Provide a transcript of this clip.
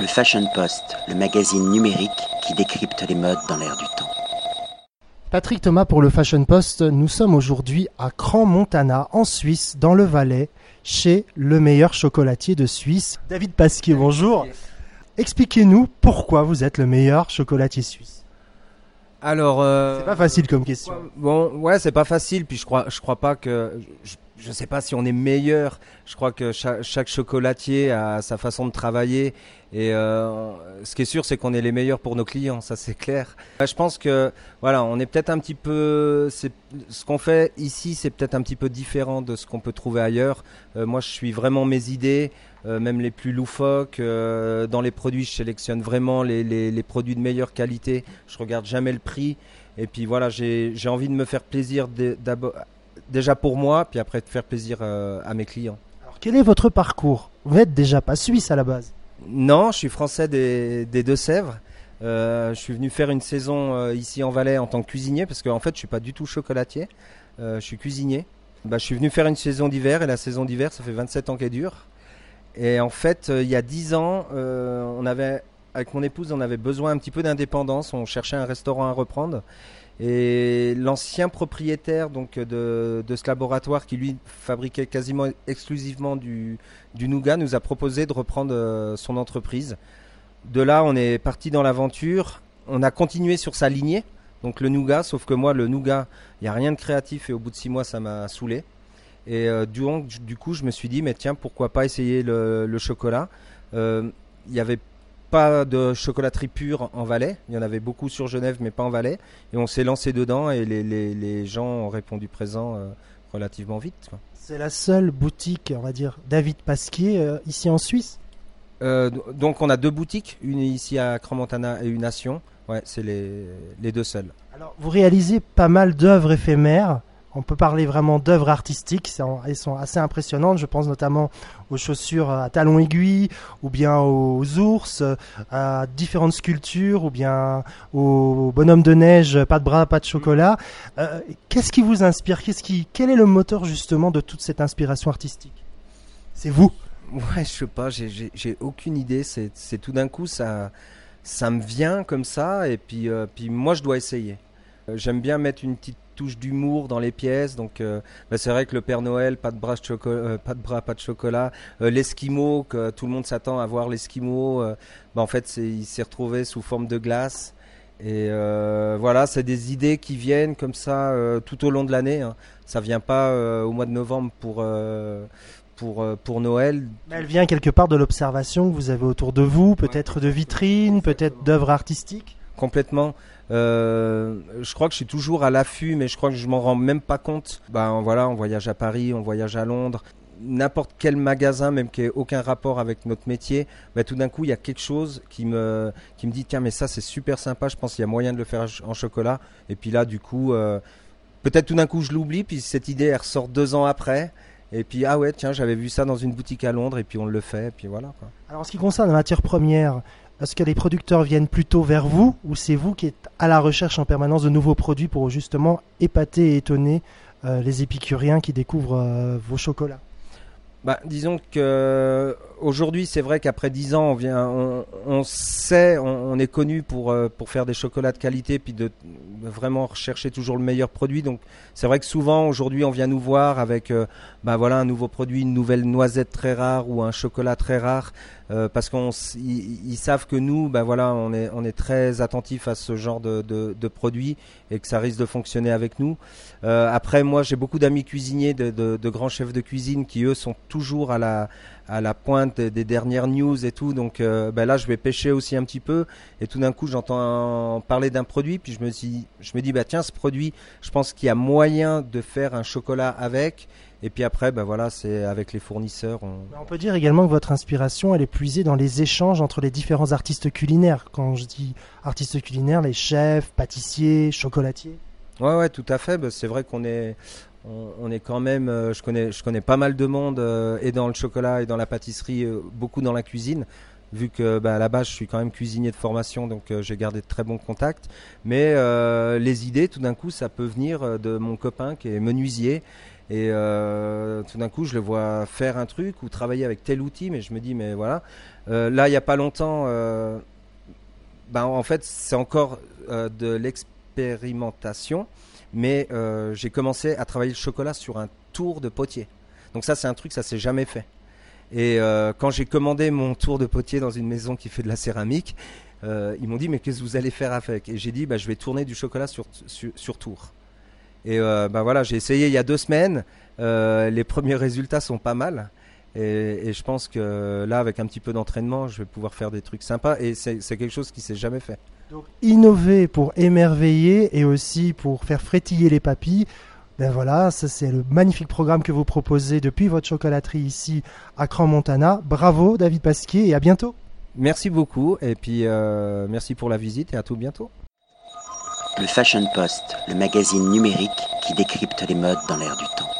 Le Fashion Post, le magazine numérique qui décrypte les modes dans l'air du temps. Patrick Thomas pour le Fashion Post, nous sommes aujourd'hui à Cran-Montana, en Suisse, dans le Valais, chez le meilleur chocolatier de Suisse, David Pasquier. Bonjour. Expliquez-nous pourquoi vous êtes le meilleur chocolatier suisse. Alors, euh, C'est pas facile comme question. Bon, ouais, c'est pas facile. Puis je crois, je crois pas que, je, je sais pas si on est meilleur. Je crois que chaque, chocolatier a sa façon de travailler. Et euh, ce qui est sûr, c'est qu'on est les meilleurs pour nos clients, ça c'est clair. Euh, Je pense que, voilà, on est peut-être un petit peu, ce qu'on fait ici, c'est peut-être un petit peu différent de ce qu'on peut trouver ailleurs. Euh, moi, je suis vraiment mes idées. euh, même les plus loufoques. dans les produits, je sélectionne vraiment les, les, produits de meilleure qualité. Je regarde jamais le prix. Et puis voilà, j'ai envie de me faire plaisir d'abord, déjà pour moi, puis après de faire plaisir euh, à mes clients. Alors, quel est votre parcours? Vous n'êtes déjà pas suisse à la base? Non, je suis français des, des Deux-Sèvres. Euh, je suis venu faire une saison euh, ici en Valais en tant que cuisinier parce qu'en fait je suis pas du tout chocolatier, Euh, je suis cuisinier. Bah, je suis venu faire une saison d'hiver et la saison d'hiver ça fait 27 ans qu'elle dure. Et en fait il y a 10 ans on avait avec mon épouse on avait besoin un petit peu d'indépendance, on cherchait un restaurant à reprendre. Et l'ancien propriétaire donc de, ce laboratoire qui lui fabriquait quasiment exclusivement du, nougat nous a proposé de reprendre euh, son entreprise. De là, on est parti dans l'aventure. On a continué sur sa lignée, donc le nougat, sauf que moi, le nougat, il n'y a rien de créatif et au bout de six mois, ça m'a saoulé. Et euh, du, coup, je me suis dit, mais tiens, pourquoi pas essayer le, chocolat Euh, Il n'y avait pas de chocolaterie pure en Valais. Il y en avait beaucoup sur Genève, mais pas en Valais. Et on s'est lancé dedans et les, les, les gens ont répondu présent euh, relativement vite. C'est la seule boutique, on va dire, David Pasquier euh, ici en Suisse? Euh, donc on a deux boutiques, une ici à Cran-Montana et une à Sion. Ouais, c'est les, les deux seuls. Alors, vous réalisez pas mal d'œuvres éphémères. On peut parler vraiment d'œuvres artistiques. Elles sont assez impressionnantes. Je pense notamment aux chaussures à talons aiguilles, ou bien aux ours, à différentes sculptures, ou bien aux bonhommes de neige, pas de bras, pas de chocolat. Euh, Qu'est-ce qui vous inspire? Qu'est-ce qui, Quel est le moteur justement de toute cette inspiration artistique? C'est vous. Ouais, je sais pas, j'ai- aucune idée. C'est c'est tout d'un coup, ça, ça me vient comme ça, et puis, euh, puis moi, je dois essayer. Euh, J'aime bien mettre une petite touche d'humour dans les pièces, donc euh, bah, c'est vrai que le Père Noël, pas de bras, de choco- euh, pas de bras, pas de chocolat, euh, l'esquimau, que tout le monde s'attend à voir l'esquimau, bah, en fait, il s'est retrouvé sous forme de glace. Et voilà, c'est des idées qui viennent comme ça tout au long de l'année. hein. Ça vient pas au mois de novembre pour pour pour Noël. Mais Elle vient quelque part de l'observation que vous avez autour de vous, peut-être de vitrines, peut-être d'œuvres artistiques. Complètement. Euh, je crois que je suis toujours à l'affût, mais je crois que je m'en rends même pas compte. Ben voilà, on voyage à Paris, on voyage à Londres, n'importe quel magasin, même qui ait aucun rapport avec notre métier, ben tout d'un coup il y a quelque chose qui me qui me dit tiens mais ça c'est super sympa, je pense qu'il y a moyen de le faire en chocolat. Et puis là du coup, euh, peut-être tout d'un coup je l'oublie, puis cette idée elle ressort deux ans après. Et puis ah ouais tiens j'avais vu ça dans une boutique à Londres et puis on le fait et puis voilà. Alors en ce qui concerne la matière première, est-ce que les producteurs viennent plutôt vers vous ou c'est vous qui êtes à la recherche en permanence de nouveaux produits pour justement épater et étonner euh, les épicuriens qui découvrent euh, vos chocolats? Bah, disons que aujourd'hui, c'est vrai qu'après 10 ans, on vient, on, sait, on, est connu pour euh, pour faire des chocolats de qualité, puis de, vraiment rechercher toujours le meilleur produit. Donc, c'est vrai que souvent aujourd'hui, on vient nous voir avec, euh, bah voilà, un nouveau produit, une nouvelle noisette très rare ou un chocolat très rare, euh, parce qu'on, s- ils, ils savent que nous, bah voilà, on est on est très attentif à ce genre de de, produits et que ça risque de fonctionner avec nous. Après, moi, j'ai beaucoup d'amis cuisiniers, de, de, de grands chefs de cuisine qui eux sont toujours à la à la pointe des, des dernières news et tout. Donc euh, ben là, je vais pêcher aussi un petit peu. Et tout d'un coup, j'entends parler d'un produit, puis je me dis, je me dis, bah tiens, ce produit, je pense qu'il y a moyen de faire un chocolat avec. Et puis après, ben voilà, c'est avec les fournisseurs. On... On peut dire également que votre inspiration elle est puisée dans les échanges entre les différents artistes culinaires. Quand je dis artistes culinaires, les chefs, pâtissiers, chocolatiers. Ouais, ouais, tout à fait. Ben, c'est vrai qu'on est, on, est quand même. euh, je connais, je connais pas mal de monde euh, et dans le chocolat et dans la pâtisserie, euh, beaucoup dans la cuisine. Vu que bah, à la base je suis quand même cuisinier de formation, donc j'ai gardé de très bons contacts. Mais les idées, tout d'un coup, ça peut venir de mon copain qui est menuisier Et tout d'un coup, je le vois faire un truc ou travailler avec tel outil, mais je me dis, mais voilà. Là, il n'y a pas longtemps, ben, en fait, c'est encore de l'expérimentation, mais euh, j'ai commencé à travailler le chocolat sur un tour de potier. Donc ça, c'est un truc, ça s'est jamais fait. Et euh, quand j'ai commandé mon tour de potier dans une maison qui fait de la céramique, euh, ils m'ont dit mais qu'est-ce que vous allez faire avec? Et j'ai dit bah, je vais tourner du chocolat sur, tour. Et bah, voilà, j'ai essayé il y a deux semaines. Les premiers résultats sont pas mal. Et, et je pense que là, avec un petit peu d'entraînement, je vais pouvoir faire des trucs sympas. Et c'est quelque chose qui s'est jamais fait. Donc, innover pour émerveiller et aussi pour faire frétiller les papilles. Ben voilà, ça c'est le magnifique programme que vous proposez depuis votre chocolaterie ici à Cran-Montana. Bravo David Pasquier et à bientôt. Merci beaucoup. Et puis euh, merci pour la visite et à tout bientôt. Le Fashion Post, le magazine numérique qui décrypte les modes dans l'air du temps.